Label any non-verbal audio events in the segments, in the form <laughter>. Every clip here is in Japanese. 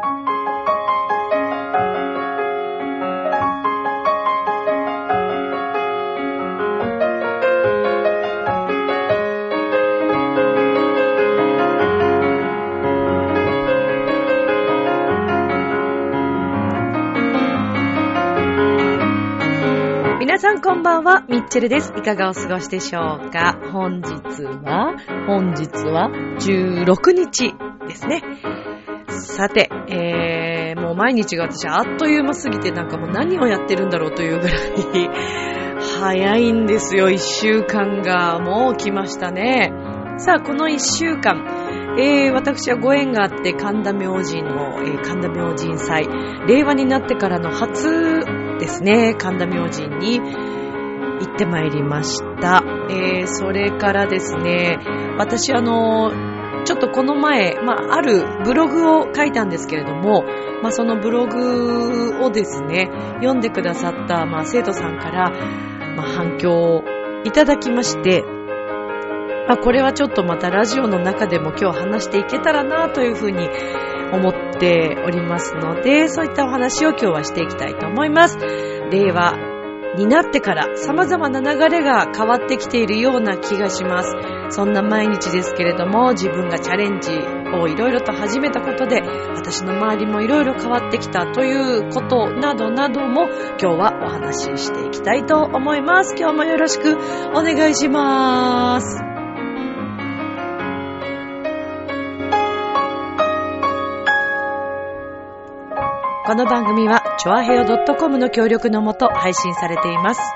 皆さんこんばんは、ミッチェルです。いかがお過ごしでしょうか？本日は、本日は16日ですね。さて、えー、もう毎日が私あっという間すぎてなんかもう何をやってるんだろうというぐらい早いんですよ。<laughs> 一週間がもう来ましたね。さあ、この一週間、えー、私はご縁があって神田明神の、えー、神田明神祭、令和になってからの初ですね、神田明神に行ってまいりました。えー、それからですね、私あの、ちょっとこの前、まあ、あるブログを書いたんですけれども、まあ、そのブログをですね、読んでくださった、まあ、生徒さんから、まあ、反響をいただきまして、まあ、これはちょっとまたラジオの中でも今日話していけたらなというふうに思っておりますので、そういったお話を今日はしていきたいと思います。令和になってから様々な流れが変わってきているような気がします。そんな毎日ですけれども、自分がチャレンジをいろいろと始めたことで、私の周りもいろいろ変わってきたということなどなども今日はお話ししていきたいと思います。今日もよろしくお願いします。この番組は、チョアヘヨ .com の協力のもと配信されています。さ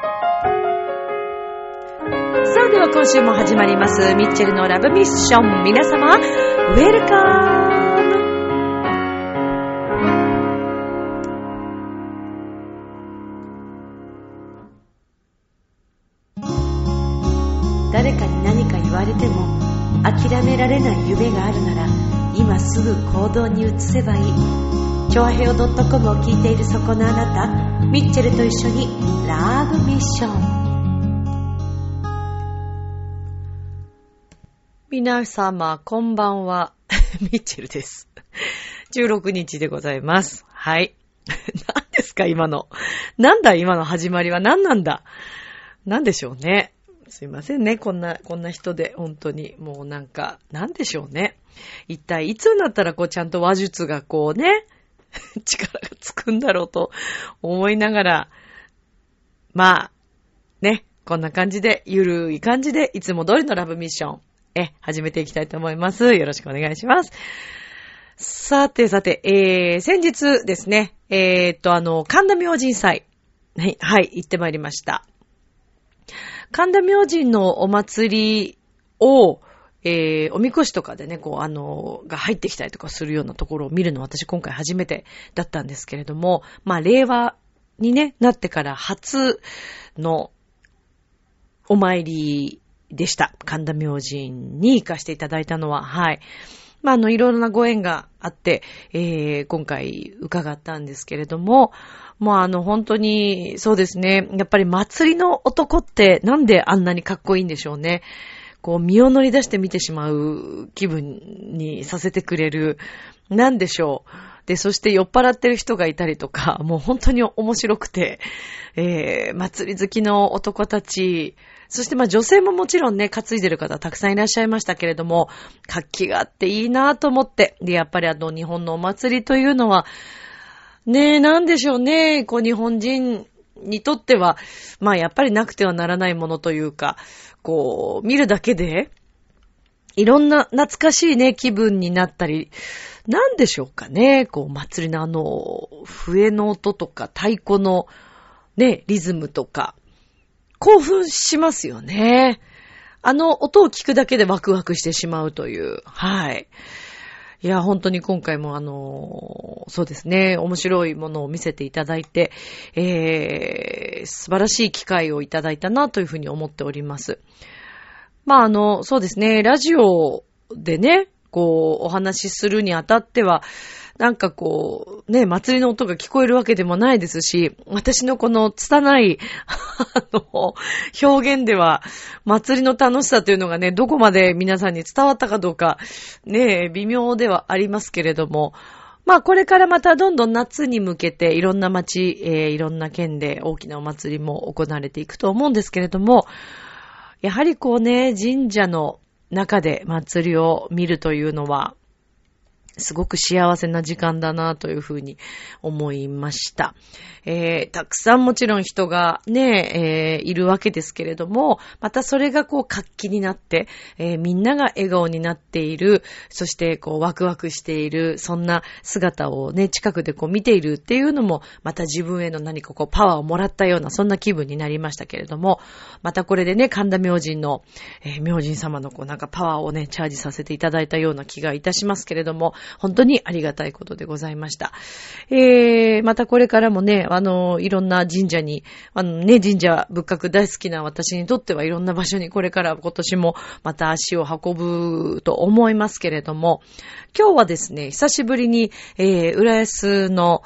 あ、では今週も始まります、ミッチェルのラブミッション。皆様、ウェルカム誰かに何か言われても、諦められない夢があるなら、今すぐ行動に移せばいい。チョアヘオ .com を聞いているそこのあなた、ミッチェルと一緒にラブミッション。皆様、こんばんは。<laughs> ミッチェルです。16日でございます。はい。<laughs> 何ですか、今の。なんだ、今の始まりは何なんだ。何でしょうね。すいませんね。こんな、こんな人で、本当に。もうなんか、なんでしょうね。一体いつになったらこうちゃんと話術がこうね、<laughs> 力がつくんだろうと思いながら、まあ、ね、こんな感じで、ゆるい感じで、いつも通りのラブミッション、え、始めていきたいと思います。よろしくお願いします。さてさて、えー、先日ですね、えー、っと、あの、神田明神祭、はい、はい、行ってまいりました。神田明神のお祭りを、えー、おみこしとかでね、こう、あの、が入ってきたりとかするようなところを見るの私今回初めてだったんですけれども、まあ、令和にね、なってから初のお参りでした。神田明神に行かせていただいたのは、はい。まあ、あの、いろいろなご縁があって、えー、今回伺ったんですけれども、もうあの、本当に、そうですね。やっぱり祭りの男ってなんであんなにかっこいいんでしょうね。こう身を乗り出して見てしまう気分にさせてくれる、なんでしょう。で、そして酔っ払ってる人がいたりとか、<laughs> もう本当に面白くて、えー、祭り好きの男たち、そしてまあ女性ももちろんね、担いでる方たくさんいらっしゃいましたけれども、活気があっていいなと思って、で、やっぱりあの日本のお祭りというのは、ねえ、なんでしょうね、こう日本人にとっては、まあやっぱりなくてはならないものというか、こう、見るだけで、いろんな懐かしいね、気分になったり、なんでしょうかね、こう、祭りのあの、笛の音とか、太鼓のね、リズムとか、興奮しますよね。あの音を聞くだけでワクワクしてしまうという、はい。いや、本当に今回もあの、そうですね、面白いものを見せていただいて、えー、素晴らしい機会をいただいたなというふうに思っております。まあ、あの、そうですね、ラジオでね、こう、お話しするにあたっては、なんかこう、ね、祭りの音が聞こえるわけでもないですし、私のこの拙い、あの、表現では、祭りの楽しさというのがね、どこまで皆さんに伝わったかどうか、ね、微妙ではありますけれども、まあこれからまたどんどん夏に向けていろんな街、えー、いろんな県で大きなお祭りも行われていくと思うんですけれども、やはりこうね、神社の中で祭りを見るというのは、すごく幸せな時間だなというふうに思いました。えー、たくさんもちろん人がね、えー、いるわけですけれども、またそれがこう活気になって、えー、みんなが笑顔になっている、そしてこうワクワクしている、そんな姿をね、近くでこう見ているっていうのも、また自分への何かこうパワーをもらったような、そんな気分になりましたけれども、またこれでね、神田明神の、えー、明神様のこうなんかパワーをね、チャージさせていただいたような気がいたしますけれども、本当にありがたいことでございました。えー、またこれからもね、あの、いろんな神社に、あのね、神社仏閣大好きな私にとってはいろんな場所にこれから今年もまた足を運ぶと思いますけれども、今日はですね、久しぶりに、えー、浦安の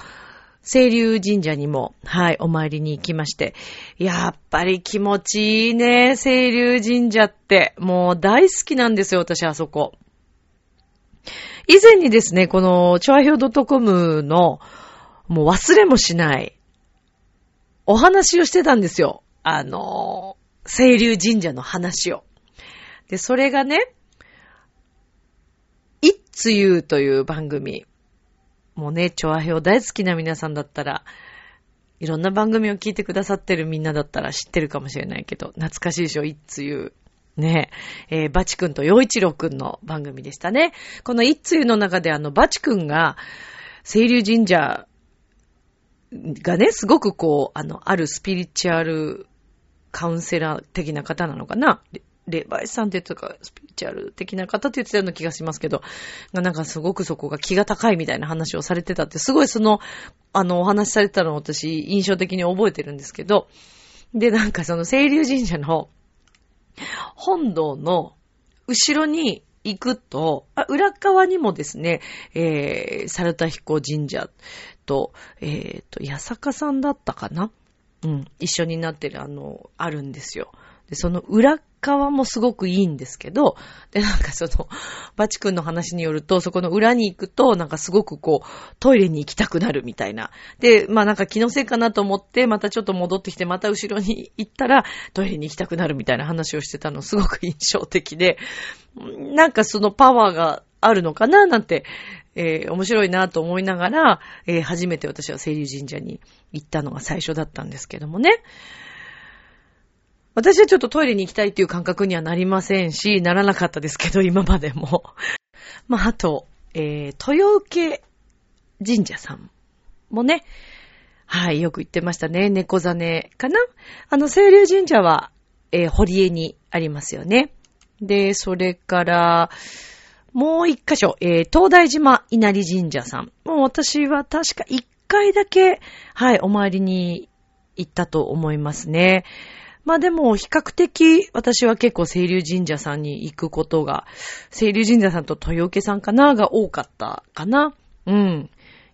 清流神社にも、はい、お参りに行きまして。やっぱり気持ちいいね、清流神社って。もう大好きなんですよ、私あそこ。以前にですね、この、チョアヒョドトコムの、もう忘れもしない、お話をしてたんですよ。あの、清流神社の話を。で、それがね、いっつゆうという番組。もうね、チョアヘオ大好きな皆さんだったら、いろんな番組を聞いてくださってるみんなだったら知ってるかもしれないけど、懐かしいでしょ、いっつゆう。ねえ、ー、バチ君と洋一郎君の番組でしたね。この一通の中であの、バチ君が、清流神社がね、すごくこう、あの、あるスピリチュアルカウンセラー的な方なのかなレバイさんって言ったか、スピリチュアル的な方って言ってたような気がしますけど、なんかすごくそこが気が高いみたいな話をされてたって、すごいその、あの、お話しされてたのを私、印象的に覚えてるんですけど、で、なんかその清流神社の本堂の後ろに行くと、あ裏側にもですね、えー、猿田彦神社と、えっ、ー、と、八坂さんだったかな？うん、一緒になってる、あの、あるんですよ。で、その裏側もすごくいいんですけど、で、なんかその、バチ君の話によると、そこの裏に行くと、なんかすごくこう、トイレに行きたくなるみたいな。で、まあなんか気のせいかなと思って、またちょっと戻ってきて、また後ろに行ったら、トイレに行きたくなるみたいな話をしてたの、すごく印象的で、なんかそのパワーがあるのかななんて、えー、面白いなと思いながら、えー、初めて私は清流神社に行ったのが最初だったんですけどもね。私はちょっとトイレに行きたいっていう感覚にはなりませんし、ならなかったですけど、今までも。<laughs> まあ、あと、えー、豊受神社さんもね、はい、よく言ってましたね。猫ザネかなあの、清流神社は、えー、堀江にありますよね。で、それから、もう一箇所、えー、東大島稲荷神社さん。もう私は確か一回だけ、はい、お参りに行ったと思いますね。まあでも、比較的、私は結構、清流神社さんに行くことが、清流神社さんと豊受さんかなが多かったかな。うん。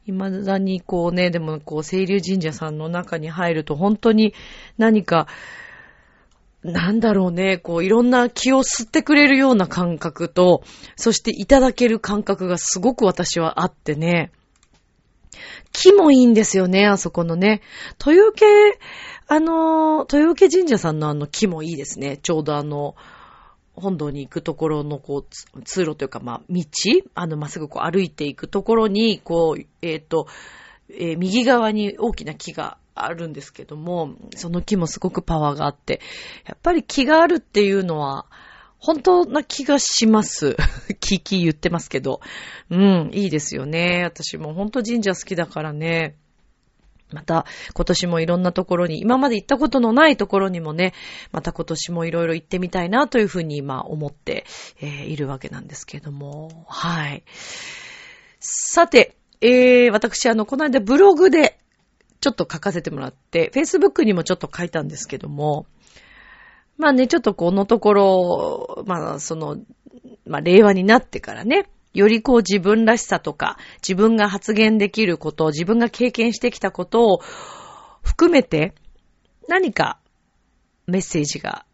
未だにこうね、でもこう、清流神社さんの中に入ると、本当に何か、なんだろうね、こう、いろんな気を吸ってくれるような感覚と、そしていただける感覚がすごく私はあってね。木もいいんですよね、あそこのね。豊受あの、豊受神社さんのあの木もいいですね。ちょうどあの、本堂に行くところのこう、通路というか、まあ、道あの、まっすぐこう歩いていくところに、こう、えっ、ー、と、えー、右側に大きな木があるんですけども、その木もすごくパワーがあって、やっぱり木があるっていうのは、本当な気がします。<laughs> 木木言ってますけど。うん、いいですよね。私も本当神社好きだからね。また、今年もいろんなところに、今まで行ったことのないところにもね、また今年もいろいろ行ってみたいなというふうに今思って、えー、いるわけなんですけども、はい。さて、えー、私、あの、この間ブログでちょっと書かせてもらって、Facebook にもちょっと書いたんですけども、まあね、ちょっとこのところ、まあ、その、まあ、令和になってからね、よりこう自分らしさとか、自分が発言できること、自分が経験してきたことを含めて、何かメッセージが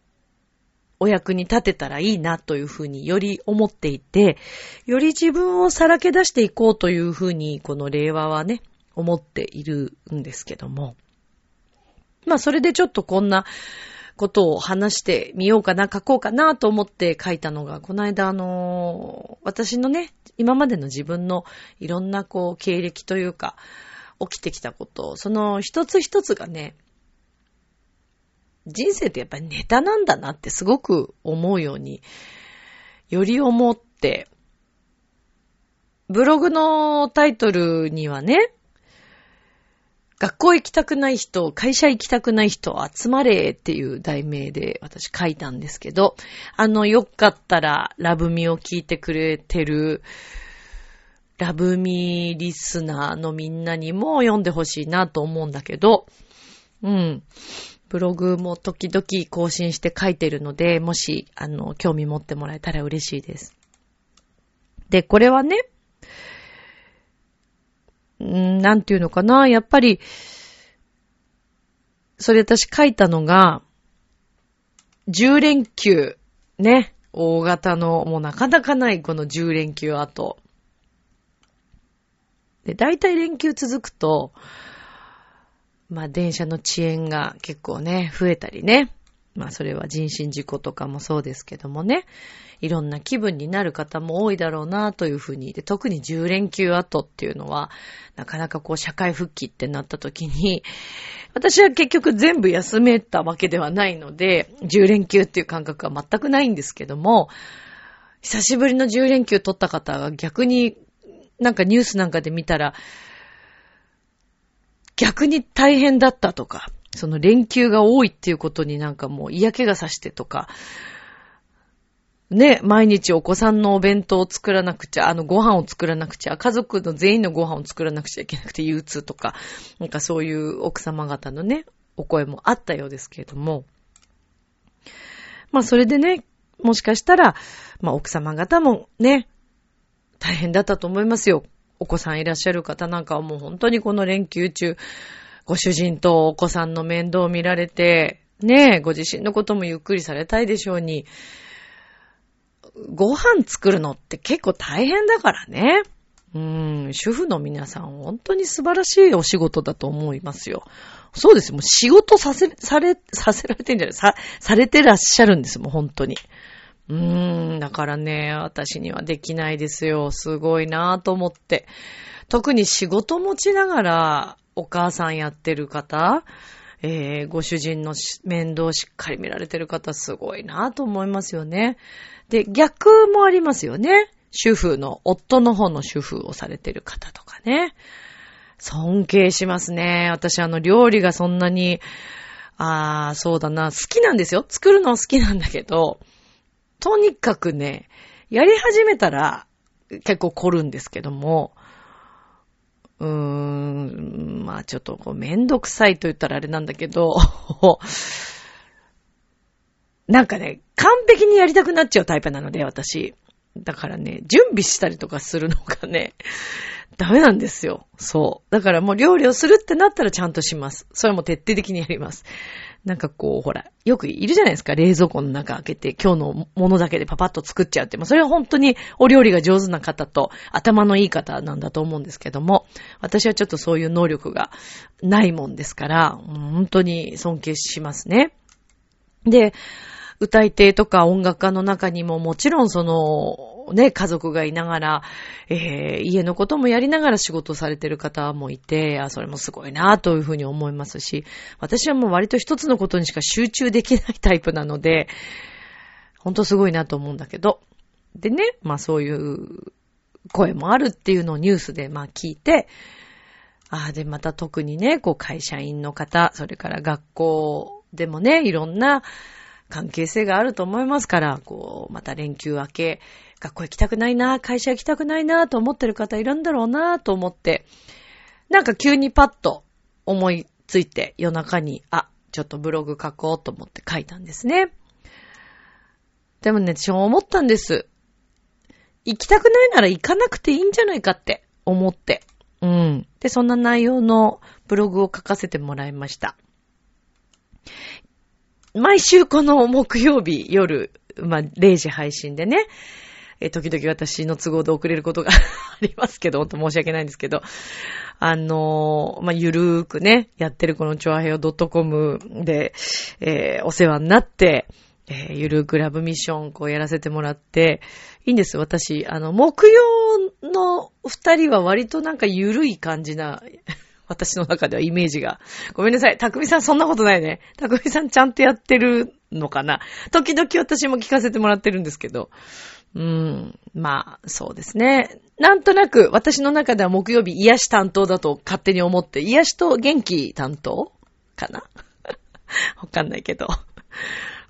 お役に立てたらいいなというふうにより思っていて、より自分をさらけ出していこうというふうに、この令和はね、思っているんですけども。まあそれでちょっとこんなことを話してみようかな、書こうかなと思って書いたのが、この間あの私のね、今までの自分のいろんなこう経歴というか、起きてきたこと、その一つ一つがね、人生ってやっぱりネタなんだなってすごく思うように、より思って、ブログのタイトルにはね、学校行きたくない人、会社行きたくない人集まれっていう題名で私書いたんですけど、あの、よかったらラブミを聞いてくれてるラブミリスナーのみんなにも読んでほしいなと思うんだけど、うん。ブログも時々更新して書いてるので、もし、あの、興味持ってもらえたら嬉しいです。で、これはね、んなんていうのかな、やっぱり、それ私書いたのが、10連休、ね、大型の、もうなかなかないこの10連休後。で、大体連休続くと、まあ電車の遅延が結構ね、増えたりね。まあそれは人身事故とかもそうですけどもね。いろんな気分になる方も多いだろうなというふうに。で、特に10連休後っていうのは、なかなかこう社会復帰ってなった時に、私は結局全部休めたわけではないので、10連休っていう感覚は全くないんですけども、久しぶりの10連休取った方が逆になんかニュースなんかで見たら、逆に大変だったとか、その連休が多いっていうことになんかもう嫌気がさしてとか、ね、毎日お子さんのお弁当を作らなくちゃ、あのご飯を作らなくちゃ、家族の全員のご飯を作らなくちゃいけなくて憂鬱とか、なんかそういう奥様方のね、お声もあったようですけれども。まあそれでね、もしかしたら、まあ奥様方もね、大変だったと思いますよ。お子さんいらっしゃる方なんかはもう本当にこの連休中、ご主人とお子さんの面倒を見られて、ねえ、ご自身のこともゆっくりされたいでしょうに、ご飯作るのって結構大変だからね。うん、主婦の皆さん本当に素晴らしいお仕事だと思いますよ。そうです。もう仕事させ、され、させられてんじゃないさ、されてらっしゃるんですもん、本当に。うーん、だからね、私にはできないですよ。すごいなぁと思って。特に仕事持ちながらお母さんやってる方、えー、ご主人の面倒をしっかり見られてる方、すごいなと思いますよね。で、逆もありますよね。主婦の、夫の方の主婦をされてる方とかね。尊敬しますね。私あの料理がそんなに、ああ、そうだな、好きなんですよ。作るの好きなんだけど、とにかくね、やり始めたら結構凝るんですけども、うーん、まあちょっとこうめんどくさいと言ったらあれなんだけど、<laughs> なんかね、完璧にやりたくなっちゃうタイプなので、私。だからね、準備したりとかするのがね、<laughs> ダメなんですよ。そう。だからもう料理をするってなったらちゃんとします。それも徹底的にやります。なんかこう、ほら、よくいるじゃないですか。冷蔵庫の中開けて、今日のものだけでパパッと作っちゃうって。まあ、それは本当にお料理が上手な方と、頭のいい方なんだと思うんですけども、私はちょっとそういう能力がないもんですから、本当に尊敬しますね。で、歌い手とか音楽家の中にももちろんその、ね、家族がいながら、えー、家のこともやりながら仕事されてる方もいて、あ、それもすごいなというふうに思いますし、私はもう割と一つのことにしか集中できないタイプなので、ほんとすごいなと思うんだけど。でね、まあそういう声もあるっていうのをニュースでまあ聞いて、ああ、で、また特にね、こう会社員の方、それから学校でもね、いろんな関係性があると思いますから、こう、また連休明け、学校行きたくないな、会社行きたくないな、と思ってる方いるんだろうな、と思って、なんか急にパッと思いついて夜中に、あ、ちょっとブログ書こうと思って書いたんですね。でもね、私も思ったんです。行きたくないなら行かなくていいんじゃないかって思って。うん。で、そんな内容のブログを書かせてもらいました。毎週この木曜日夜、まあ、0時配信でね、え時々私の都合で遅れることが <laughs> ありますけど、ほんと申し訳ないんですけど、あのー、まあ、ゆるーくね、やってるこのチョアヘオ .com で、えー、お世話になって、えー、ゆるーくラブミッションこうやらせてもらって、いいんです。私、あの、木曜の二人は割となんかゆるい感じな、<laughs> 私の中ではイメージが。ごめんなさい。たくみさんそんなことないね。たくみさんちゃんとやってるのかな。時々私も聞かせてもらってるんですけど。うん。まあ、そうですね。なんとなく、私の中では木曜日癒し担当だと勝手に思って、癒しと元気担当？かな？<laughs> わかんないけど。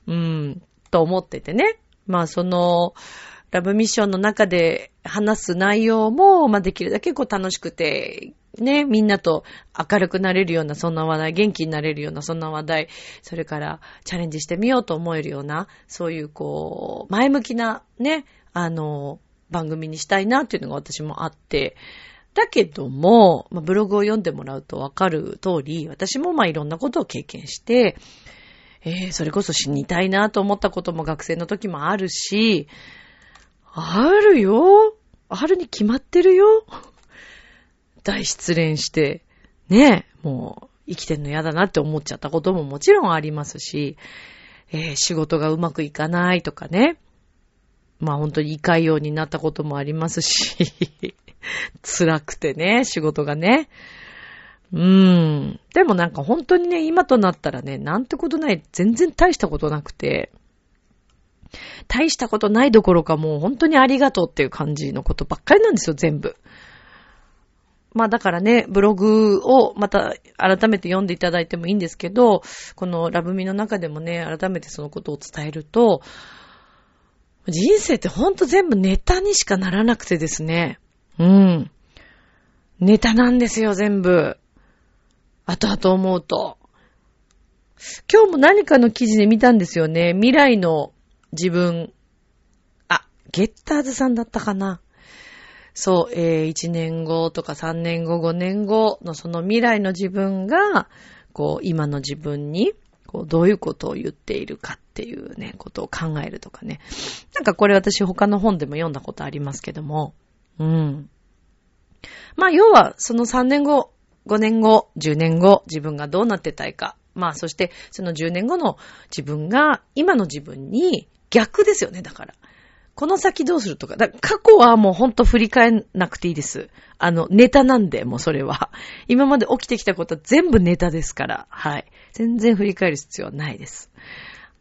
うん、と思っててね。まあ、その、ラブミッションの中で話す内容も、まあ、できるだけこう楽しくて、ね、みんなと明るくなれるようなそんな話題、元気になれるようなそんな話題、それからチャレンジしてみようと思えるような、そういうこう、前向きなね、あの、番組にしたいなっていうのが私もあって、だけども、まあ、ブログを読んでもらうとわかる通り、私もまあいろんなことを経験して、えー、それこそ死にたいなと思ったことも学生の時もあるし、あるよあるに決まってるよ。大失恋して、ねもう生きてんの嫌だなって思っちゃったことももちろんありますし、えー、仕事がうまくいかないとかね。まあ本当に胃潰瘍になったこともありますし、<laughs> 辛くてね、仕事がね。うーん。でもなんか本当にね、今となったらね、なんてことない、全然大したことなくて、大したことないどころかもう本当にありがとうっていう感じのことばっかりなんですよ、全部。まあだからね、ブログをまた改めて読んでいただいてもいいんですけど、このラブミの中でもね、改めてそのことを伝えると、人生ってほんと全部ネタにしかならなくてですね。うん。ネタなんですよ、全部。後々思うと。今日も何かの記事で見たんですよね。未来の自分。あ、ゲッターズさんだったかな。そう、えー、1年後とか3年後、5年後のその未来の自分が、こう、今の自分に、こう、どういうことを言っているかっていうね、ことを考えるとかね。なんかこれ私他の本でも読んだことありますけども、うん。まあ、要は、その3年後、5年後、10年後、自分がどうなってたいか。まあ、そして、その10年後の自分が、今の自分に逆ですよね、だから。この先どうするとか。だか過去はもうほんと振り返んなくていいです。あの、ネタなんで、もうそれは。<laughs> 今まで起きてきたことは全部ネタですから。はい。全然振り返る必要はないです。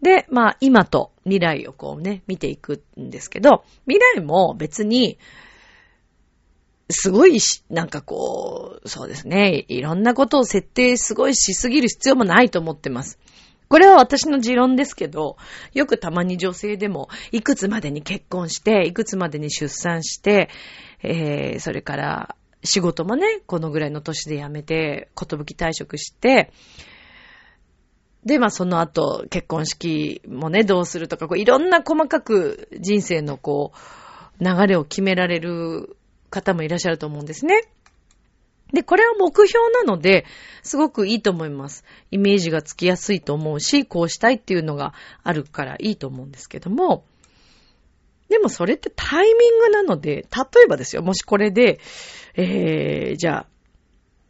で、まあ、今と未来をこうね、見ていくんですけど、未来も別に、すごいし、なんかこう、そうですね、いろんなことを設定すごいしすぎる必要もないと思ってます。これは私の持論ですけど、よくたまに女性でも、いくつまでに結婚して、いくつまでに出産して、えー、それから、仕事もね、このぐらいの年で辞めて、ことぶき退職して、で、まあその後、結婚式もね、どうするとか、こういろんな細かく人生のこう、流れを決められる方もいらっしゃると思うんですね。で、これは目標なので、すごくいいと思います。イメージがつきやすいと思うし、こうしたいっていうのがあるからいいと思うんですけども、でもそれってタイミングなので、例えばですよ、もしこれで、えー、じゃあ、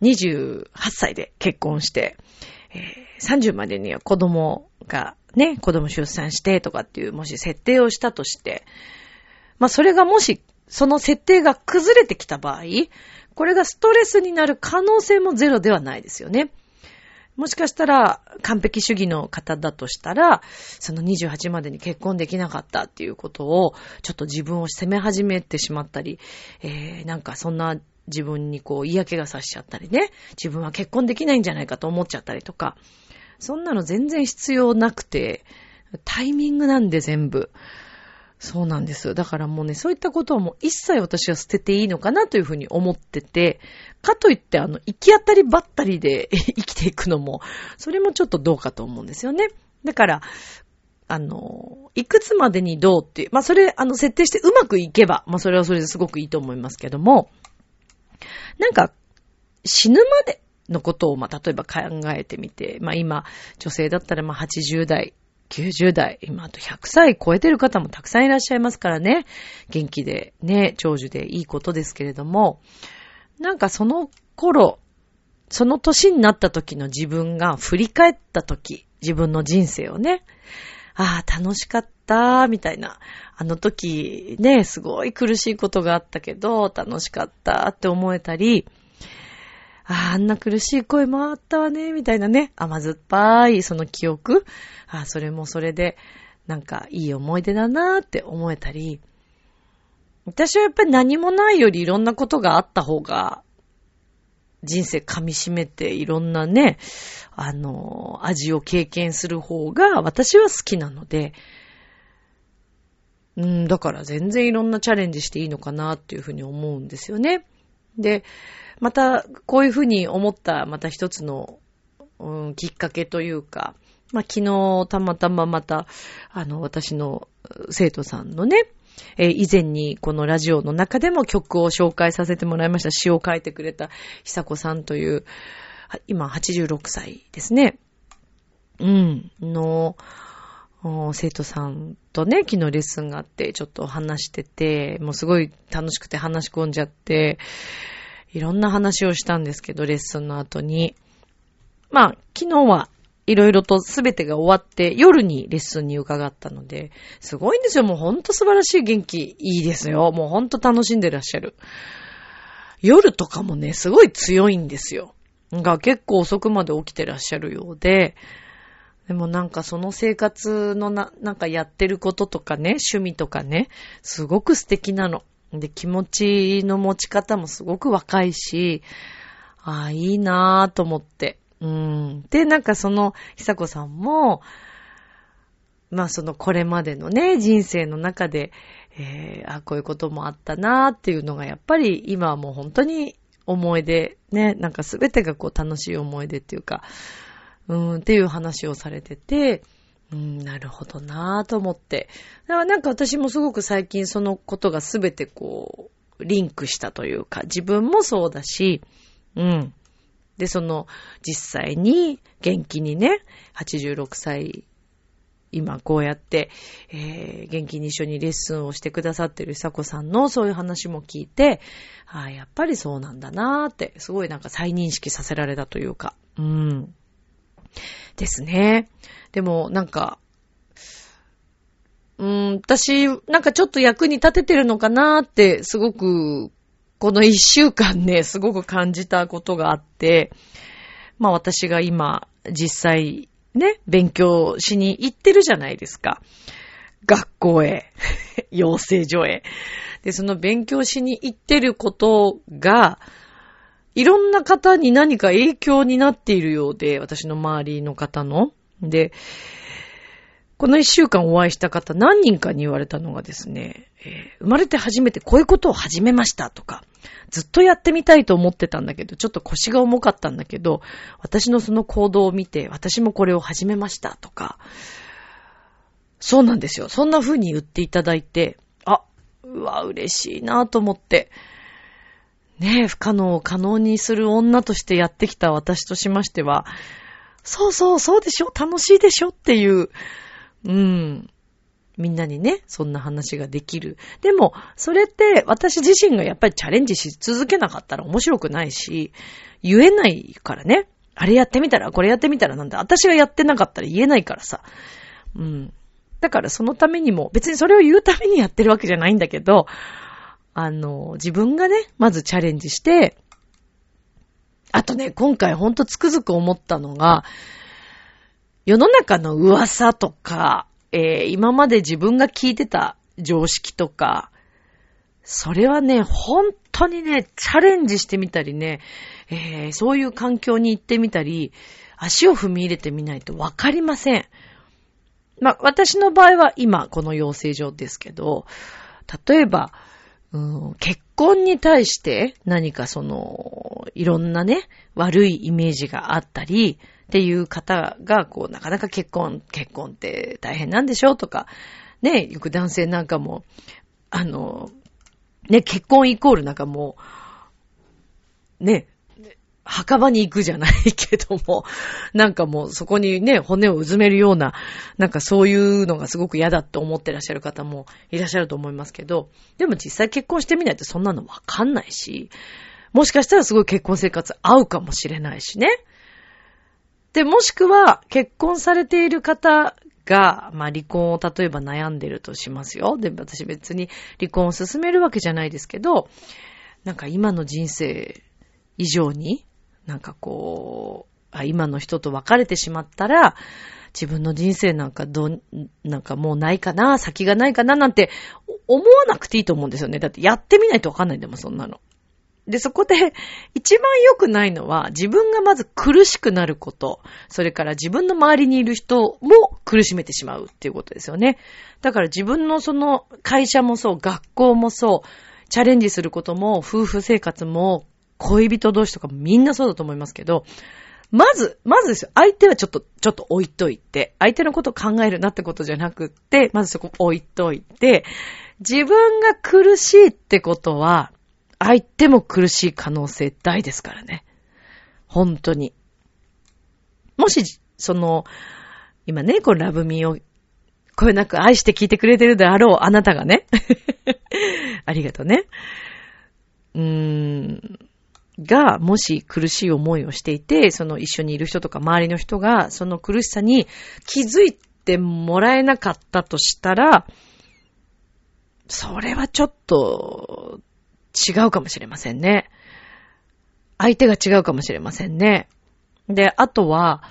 28歳で結婚して、えー、30までには子供がね、子供出産してとかっていう、もし設定をしたとして、まあそれがもし、その設定が崩れてきた場合、これがストレスになる可能性もゼロではないですよね。もしかしたら完璧主義の方だとしたら、その28までに結婚できなかったっていうことを、ちょっと自分を責め始めてしまったり、えー、なんかそんな自分にこう嫌気がさしちゃったりね、自分は結婚できないんじゃないかと思っちゃったりとか、そんなの全然必要なくて、タイミングなんで全部。そうなんです。だからもうね、そういったことをもう一切私は捨てていいのかなというふうに思ってて、かといってあの、行き当たりばったりで <laughs> 生きていくのも、それもちょっとどうかと思うんですよね。だから、あの、いくつまでにどうっていう、まあそれ、あの、設定してうまくいけば、まあそれはそれですごくいいと思いますけども、なんか、死ぬまでのことを、まあ例えば考えてみて、まあ今、女性だったらまあ80代90代、今あと100歳超えてる方もたくさんいらっしゃいますからね。元気でね、長寿でいいことですけれども、なんかその頃、その年になった時の自分が振り返った時、自分の人生をね、ああ、楽しかった、みたいな。あの時ね、すごい苦しいことがあったけど、楽しかったって思えたり、ああ、んな苦しい声もあったわね、みたいなね、甘酸っぱいその記憶。あ、それもそれで、なんかいい思い出だなって思えたり、私はやっぱり何もないよりいろんなことがあった方が、人生噛み締めていろんなね、あの、味を経験する方が私は好きなので、うん、だから全然いろんなチャレンジしていいのかなっていうふうに思うんですよね。で、また、こういうふうに思った、また一つの、うん、きっかけというか、まあ、昨日、たまたままた、あの、私の生徒さんのね、えー、以前にこのラジオの中でも曲を紹介させてもらいました。詩を書いてくれた久子さんという、今86歳ですね。うん、の、生徒さんとね、昨日レッスンがあって、ちょっと話してて、もうすごい楽しくて話し込んじゃって、いろんな話をしたんですけど、レッスンの後に。まあ、昨日はいろいろとすべてが終わって、夜にレッスンに伺ったので、すごいんですよ。もうほんと素晴らしい元気、いいですよ。もうほんと楽しんでらっしゃる。夜とかもね、すごい強いんですよ。が結構遅くまで起きてらっしゃるようで、でもなんかその生活のな、なんかやってることとかね、趣味とかね、すごく素敵なの。で、気持ちの持ち方もすごく若いし、ああ、いいなぁと思って。うん。で、なんかその、久子さんも、まあそのこれまでのね、人生の中で、えー、あ、こういうこともあったなーっていうのがやっぱり今はもう本当に思い出、ね、なんかすべてがこう楽しい思い出っていうか、うん、っていう話をされてて、うん、なるほどなぁと思って。だからなんか私もすごく最近そのことがすべてこう、リンクしたというか、自分もそうだし、うん。で、その、実際に元気にね、86歳、今こうやって、えー、元気に一緒にレッスンをしてくださってる久子さんのそういう話も聞いて、ああ、やっぱりそうなんだなーって、すごいなんか再認識させられたというか、うん。ですね。でも、なんか、うん、私、なんかちょっと役に立ててるのかなーって、すごく、この一週間ね、すごく感じたことがあって、まあ私が今、実際、ね、勉強しに行ってるじゃないですか。学校へ、<laughs> 養成所へ。で、その勉強しに行ってることが、いろんな方に何か影響になっているようで、私の周りの方の。で、この一週間お会いした方何人かに言われたのがですね、えー、生まれて初めてこういうことを始めましたとか、ずっとやってみたいと思ってたんだけど、ちょっと腰が重かったんだけど、私のその行動を見て、私もこれを始めましたとか、そうなんですよ。そんな風に言っていただいて、あ、うわ、嬉しいなと思って、ねえ、不可能を可能にする女としてやってきた私としましては、そうそう、そうでしょ？楽しいでしょ？っていう、うん。みんなにね、そんな話ができる。でも、それって私自身がやっぱりチャレンジし続けなかったら面白くないし、言えないからね。あれやってみたら、これやってみたらなんて、私がやってなかったら言えないからさ。うん。だからそのためにも、別にそれを言うためにやってるわけじゃないんだけど、あの、自分がね、まずチャレンジして、あとね、今回ほんとつくづく思ったのが、世の中の噂とか、えー、今まで自分が聞いてた常識とか、それはね、本当にね、チャレンジしてみたりね、えー、そういう環境に行ってみたり、足を踏み入れてみないとわかりません。まあ、私の場合は今この養成所ですけど、例えば、うん、結婚に対して何かその、いろんなね、悪いイメージがあったり、っていう方が、こう、なかなか結婚、結婚って大変なんでしょうとか、ね、よく男性なんかも、あの、ね、結婚イコールなんかもう、ね、墓場に行くじゃないけども、<laughs> なんかもうそこにね、骨をうずめるような、なんかそういうのがすごく嫌だって思ってらっしゃる方もいらっしゃると思いますけど、でも実際結婚してみないとそんなのわかんないし、もしかしたらすごい結婚生活合うかもしれないしね。で、もしくは結婚されている方が、まあ離婚を例えば悩んでるとしますよ。で、私別に離婚を進めるわけじゃないですけど、なんか今の人生以上になんかこう、あ今の人と別れてしまったら、自分の人生なんかど、なんかもうないかな、先がないかななんて思わなくていいと思うんですよね。だってやってみないとわかんないんだもん、そんなの。で、そこで一番良くないのは自分がまず苦しくなること、それから自分の周りにいる人も苦しめてしまうっていうことですよね。だから自分のその会社もそう、学校もそう、チャレンジすることも、夫婦生活も、恋人同士とかみんなそうだと思いますけど、まず、まずですよ。相手はちょっと、ちょっと置いといて、相手のことを考えるなってことじゃなくって、まずそこ置いといて、自分が苦しいってことは、相手も苦しい可能性大ですからね。本当に。もし、その、今ね、このラブミーを、声なく愛して聞いてくれてるであろうあなたがね。<laughs> ありがとうね。うーん。が、もし苦しい思いをしていて、その一緒にいる人とか周りの人が、その苦しさに気づいてもらえなかったとしたら、それはちょっと違うかもしれませんね。相手が違うかもしれませんね。で、あとは、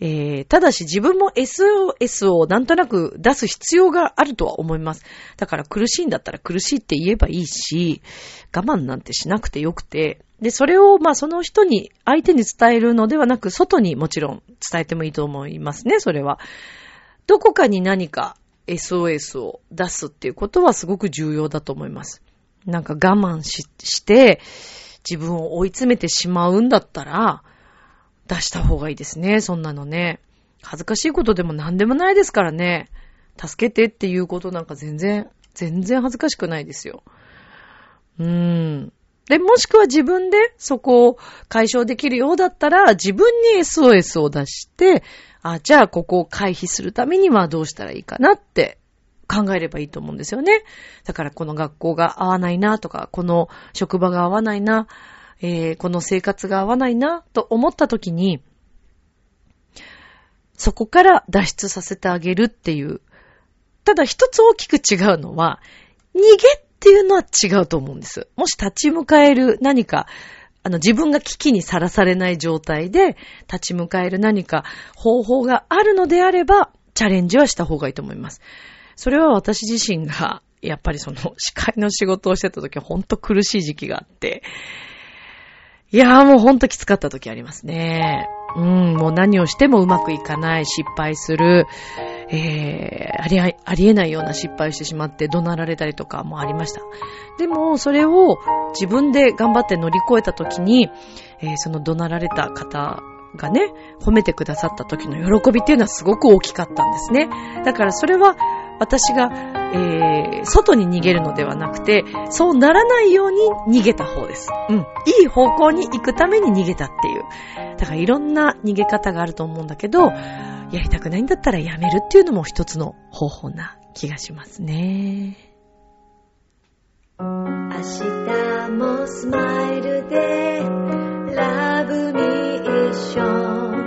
えー、ただし自分も SOS をなんとなく出す必要があるとは思います。だから苦しいんだったら苦しいって言えばいいし、我慢なんてしなくてよくて、で、それを、まあ、その人に、相手に伝えるのではなく、外にもちろん伝えてもいいと思いますね、それは。どこかに何か SOS を出すっていうことはすごく重要だと思います。なんか我慢しして、自分を追い詰めてしまうんだったら、出した方がいいですね、そんなのね。恥ずかしいことでも何でもないですからね。助けてっていうことなんか全然、全然恥ずかしくないですよ。うーん。で、もしくは自分でそこを解消できるようだったら、自分に SOS を出して、あ、じゃあここを回避するためにはどうしたらいいかなって考えればいいと思うんですよね。だからこの学校が合わないなとか、この職場が合わないな、えー、この生活が合わないな、と思った時に、そこから脱出させてあげるっていう。ただ一つ大きく違うのは、逃げっていうのは違うと思うんです。もし立ち向かえる何か、あの自分が危機にさらされない状態で立ち向かえる何か方法があるのであれば、チャレンジはした方がいいと思います。それは私自身が、やっぱりその司会の仕事をしてた時は本当苦しい時期があって、いやーもうほんときつかった時ありますね。うん、もう何をしてもうまくいかない、失敗する、えー、ありあ、りえないような失敗してしまって怒鳴られたりとかもありました。でも、それを自分で頑張って乗り越えた時に、えー、その怒鳴られた方がね、褒めてくださった時の喜びっていうのはすごく大きかったんですね。だからそれは私が、えー、外に逃げるのではなくて、そうならないように逃げた方です。うん。いい方向に行くために逃げたっていう。だからいろんな逃げ方があると思うんだけど、やりたくないんだったらやめるっていうのも一つの方法な気がしますね。明日もスマイルでラブミーション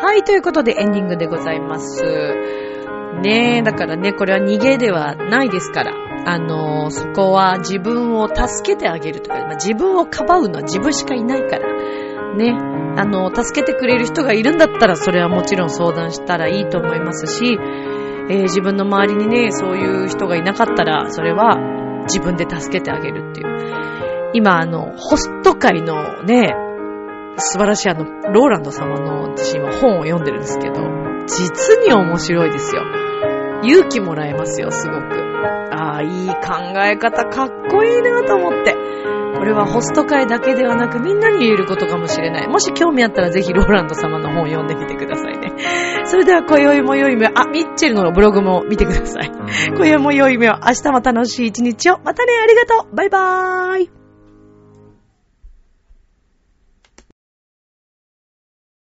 はい、ということでエンディングでございます。ねえ、だからね、これは逃げではないですから。あのー、そこは自分を助けてあげるとか、まあ、自分をかばうのは自分しかいないから。ね。あの、助けてくれる人がいるんだったら、それはもちろん相談したらいいと思いますし、えー、自分の周りにね、そういう人がいなかったら、それは自分で助けてあげるっていう。今、あの、ホスト界のね、素晴らしいあの、ローランド様の自身は本を読んでるんですけど、実に面白いですよ。勇気もらえますよ、すごく。ああ、いい考え方、かっこいいなと思って。これはホスト会だけではなくみんなに言えることかもしれない。もし興味あったらぜひローランド様の本を読んでみてくださいね。<laughs> それでは今宵も良い目を、あ、ミッチェルのブログも見てください。今宵も良い目を、明日も楽しい一日を。またね、ありがとう。バイバーイ。